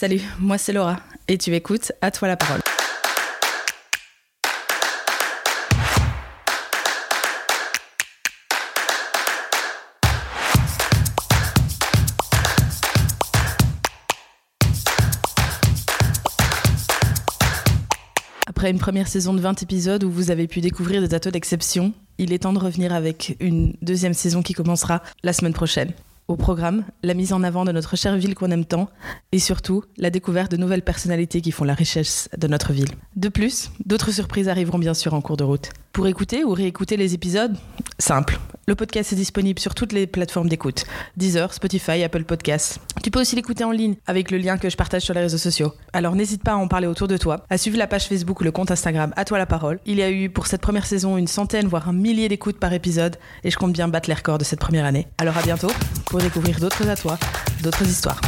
Salut, moi c'est Laura et tu écoutes À toi la parole. Après une première saison de 20 épisodes où vous avez pu découvrir des atos d'exception, il est temps de revenir avec une deuxième saison qui commencera la semaine prochaine. Au programme, la mise en avant de notre chère ville qu'on aime tant et surtout la découverte de nouvelles personnalités qui font la richesse de notre ville. De plus, d'autres surprises arriveront bien sûr en cours de route. Pour écouter ou réécouter les épisodes, simple. Le podcast est disponible sur toutes les plateformes d'écoute Deezer, Spotify, Apple Podcasts. Tu peux aussi l'écouter en ligne avec le lien que je partage sur les réseaux sociaux. Alors n'hésite pas à en parler autour de toi, à suivre la page Facebook ou le compte Instagram À toi la parole. Il y a eu pour cette première saison une centaine voire un millier d'écoutes par épisode et je compte bien battre les records de cette première année. Alors à bientôt pour découvrir d'autres à d'autres histoires.